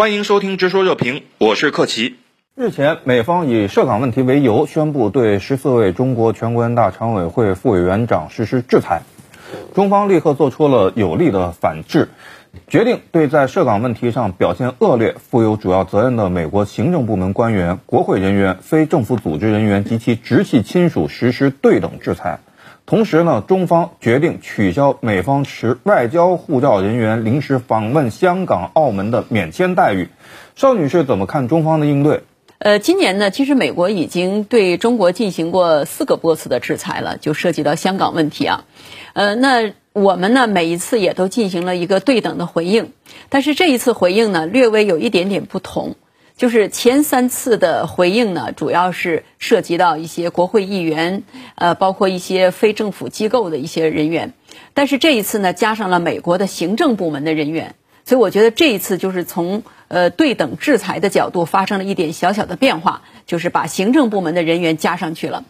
欢迎收听《直说热评》，我是克奇。日前，美方以涉港问题为由，宣布对十四位中国全国人大常委会副委员长实施制裁。中方立刻做出了有力的反制，决定对在涉港问题上表现恶劣、负有主要责任的美国行政部门官员、国会人员、非政府组织人员及其直系亲属实施对等制裁。同时呢，中方决定取消美方持外交护照人员临时访问香港、澳门的免签待遇。邵女士怎么看中方的应对？呃，今年呢，其实美国已经对中国进行过四个波次的制裁了，就涉及到香港问题啊。呃，那我们呢，每一次也都进行了一个对等的回应，但是这一次回应呢，略微有一点点不同。就是前三次的回应呢，主要是涉及到一些国会议员，呃，包括一些非政府机构的一些人员，但是这一次呢，加上了美国的行政部门的人员，所以我觉得这一次就是从呃对等制裁的角度发生了一点小小的变化，就是把行政部门的人员加上去了，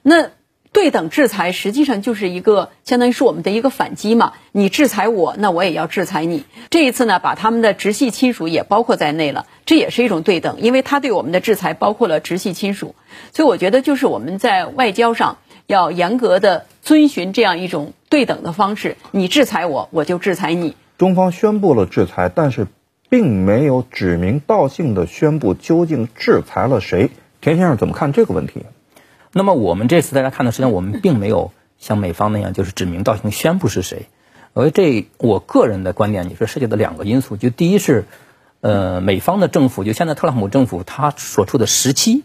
那。对等制裁实际上就是一个相当于是我们的一个反击嘛，你制裁我，那我也要制裁你。这一次呢，把他们的直系亲属也包括在内了，这也是一种对等，因为他对我们的制裁包括了直系亲属，所以我觉得就是我们在外交上要严格的遵循这样一种对等的方式，你制裁我，我就制裁你。中方宣布了制裁，但是并没有指名道姓的宣布究竟制裁了谁。田先生怎么看这个问题？那么我们这次大家看到，实际上我们并没有像美方那样，就是指名道姓宣布是谁。而这我个人的观点，你说涉及的两个因素，就第一是，呃，美方的政府，就现在特朗普政府他所处的时期，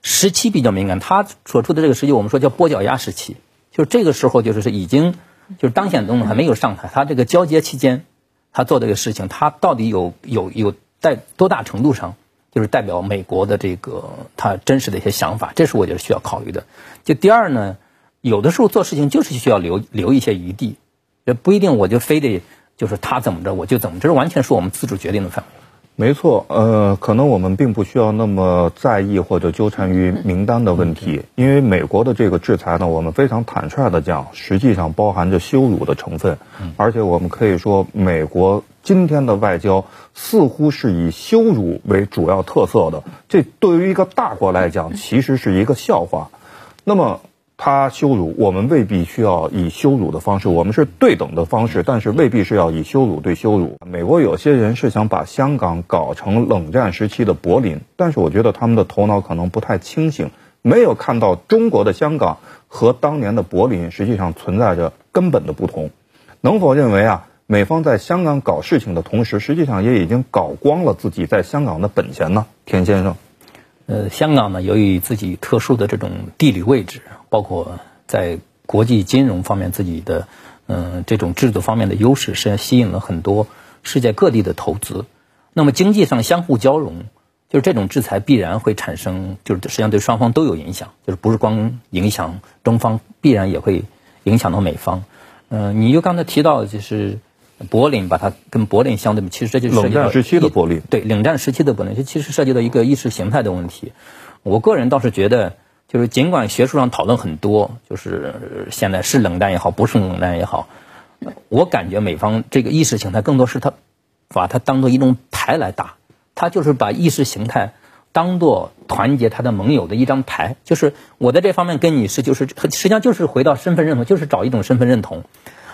时期比较敏感。他所处的这个时期，我们说叫跛脚鸭时期，就这个时候就是是已经就是当选总统还没有上台，他这个交接期间，他做这个事情，他到底有有有在多大程度上？就是代表美国的这个他真实的一些想法，这是我觉得需要考虑的。就第二呢，有的时候做事情就是需要留留一些余地，也不一定我就非得就是他怎么着我就怎么，这是完全是我们自主决定的范围。没错，呃，可能我们并不需要那么在意或者纠缠于名单的问题，因为美国的这个制裁呢，我们非常坦率的讲，实际上包含着羞辱的成分，而且我们可以说，美国今天的外交似乎是以羞辱为主要特色的，这对于一个大国来讲，其实是一个笑话。那么。他羞辱我们，未必需要以羞辱的方式，我们是对等的方式，但是未必是要以羞辱对羞辱。美国有些人是想把香港搞成冷战时期的柏林，但是我觉得他们的头脑可能不太清醒，没有看到中国的香港和当年的柏林实际上存在着根本的不同。能否认为啊，美方在香港搞事情的同时，实际上也已经搞光了自己在香港的本钱呢？田先生。呃，香港呢，由于自己特殊的这种地理位置，包括在国际金融方面自己的嗯这种制度方面的优势，实际上吸引了很多世界各地的投资。那么经济上相互交融，就是这种制裁必然会产生，就是实际上对双方都有影响，就是不是光影响中方，必然也会影响到美方。嗯，你就刚才提到就是。柏林把它跟柏林相对比其实这就是冷战时期的柏林。对，冷战时期的柏林，这其实涉及到一个意识形态的问题。我个人倒是觉得，就是尽管学术上讨论很多，就是现在是冷战也好，不是冷战也好，我感觉美方这个意识形态更多是他把它当做一种牌来打，他就是把意识形态当做团结他的盟友的一张牌，就是我在这方面跟你是就是实际上就是回到身份认同，就是找一种身份认同。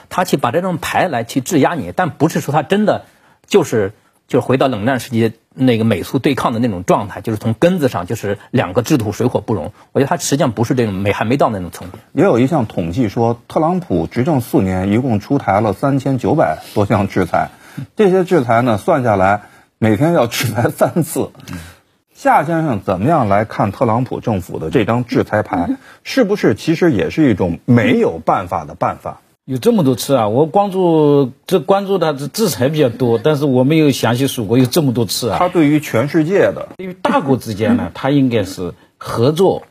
他去把这种牌来去质押你，但不是说他真的就是就回到冷战时期那个美苏对抗的那种状态，就是从根子上就是两个制度水火不容。我觉得他实际上不是这种没还没到那种层面。也有一项统计说，特朗普执政四年一共出台了三千九百多项制裁，这些制裁呢算下来每天要制裁三次。夏先生怎么样来看特朗普政府的这张制裁牌？是不是其实也是一种没有办法的办法？有这么多次啊！我关注这关注他的制裁比较多，但是我没有详细数过有这么多次啊。他对于全世界的，因为大国之间呢，他应该是合作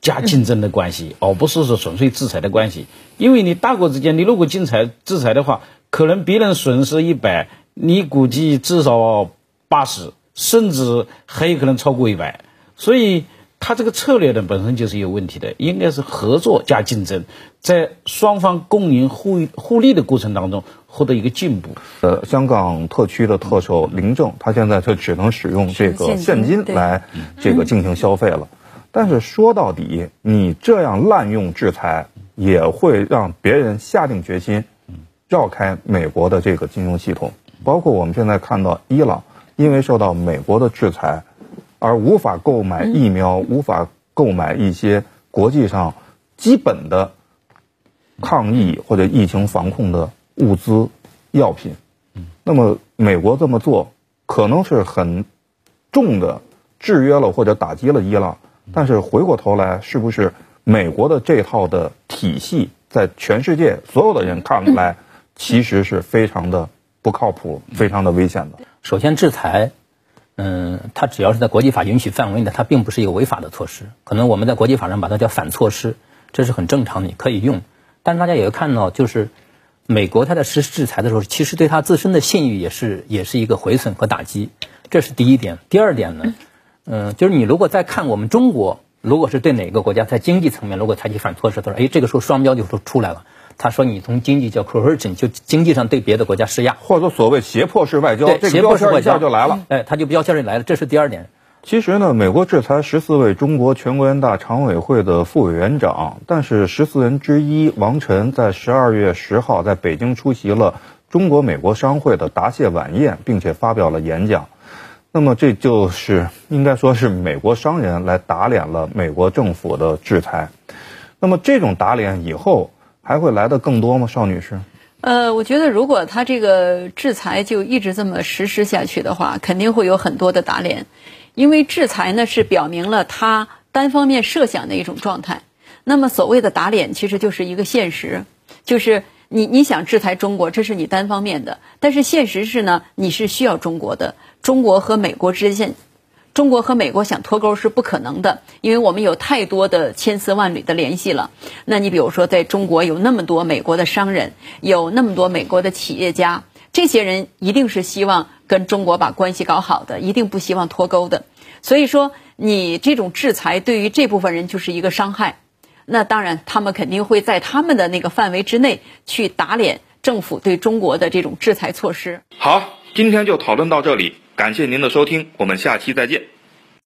加竞争的关系，而不是说纯粹制裁的关系。因为你大国之间，你如果制裁制裁的话，可能别人损失一百，你估计至少八十，甚至还有可能超过一百，所以。他这个策略呢本身就是有问题的，应该是合作加竞争，在双方共赢互互利的过程当中，获得一个进步。呃，香港特区的特首林郑，他现在就只能使用这个现金来这个进行消费了。但是说到底，你这样滥用制裁，也会让别人下定决心绕开美国的这个金融系统。包括我们现在看到伊朗，因为受到美国的制裁，而无法购买疫苗，无法购买一些国际上基本的抗疫或者疫情防控的物资、药品。那么美国这么做，可能是很重的制约了或者打击了伊朗。但是回过头来，是不是美国的这套的体系，在全世界所有的人看来，其实是非常的不靠谱、非常的危险的？首先，制裁，嗯，它只要是在国际法允许范围内，它并不是一个违法的措施。可能我们在国际法上把它叫反措施，这是很正常，你可以用。但是大家也会看到，就是美国它在实施制裁的时候，其实对它自身的信誉也是也是一个毁损和打击，这是第一点。第二点呢？嗯，就是你如果再看我们中国，如果是对哪个国家在经济层面如果采取反措施，他说，哎，这个时候双标就都出来了。他说你从经济叫 coercion，就经济上对别的国家施压，或者说所谓胁迫式外交，对，胁迫式外交就来了。哎，他就标签就来了，这是第二点。其实呢，美国制裁十四位中国全国人大常委会的副委员长，但是十四人之一王晨在十二月十号在北京出席了中国美国商会的答谢晚宴，并且发表了演讲。那么这就是应该说是美国商人来打脸了美国政府的制裁。那么这种打脸以后还会来的更多吗，邵女士？呃，我觉得如果他这个制裁就一直这么实施下去的话，肯定会有很多的打脸，因为制裁呢是表明了他单方面设想的一种状态。那么所谓的打脸其实就是一个现实，就是你你想制裁中国，这是你单方面的，但是现实是呢，你是需要中国的。中国和美国之间，中国和美国想脱钩是不可能的，因为我们有太多的千丝万缕的联系了。那你比如说，在中国有那么多美国的商人，有那么多美国的企业家，这些人一定是希望跟中国把关系搞好的，一定不希望脱钩的。所以说，你这种制裁对于这部分人就是一个伤害。那当然，他们肯定会在他们的那个范围之内去打脸政府对中国的这种制裁措施。好，今天就讨论到这里。感谢您的收听，我们下期再见。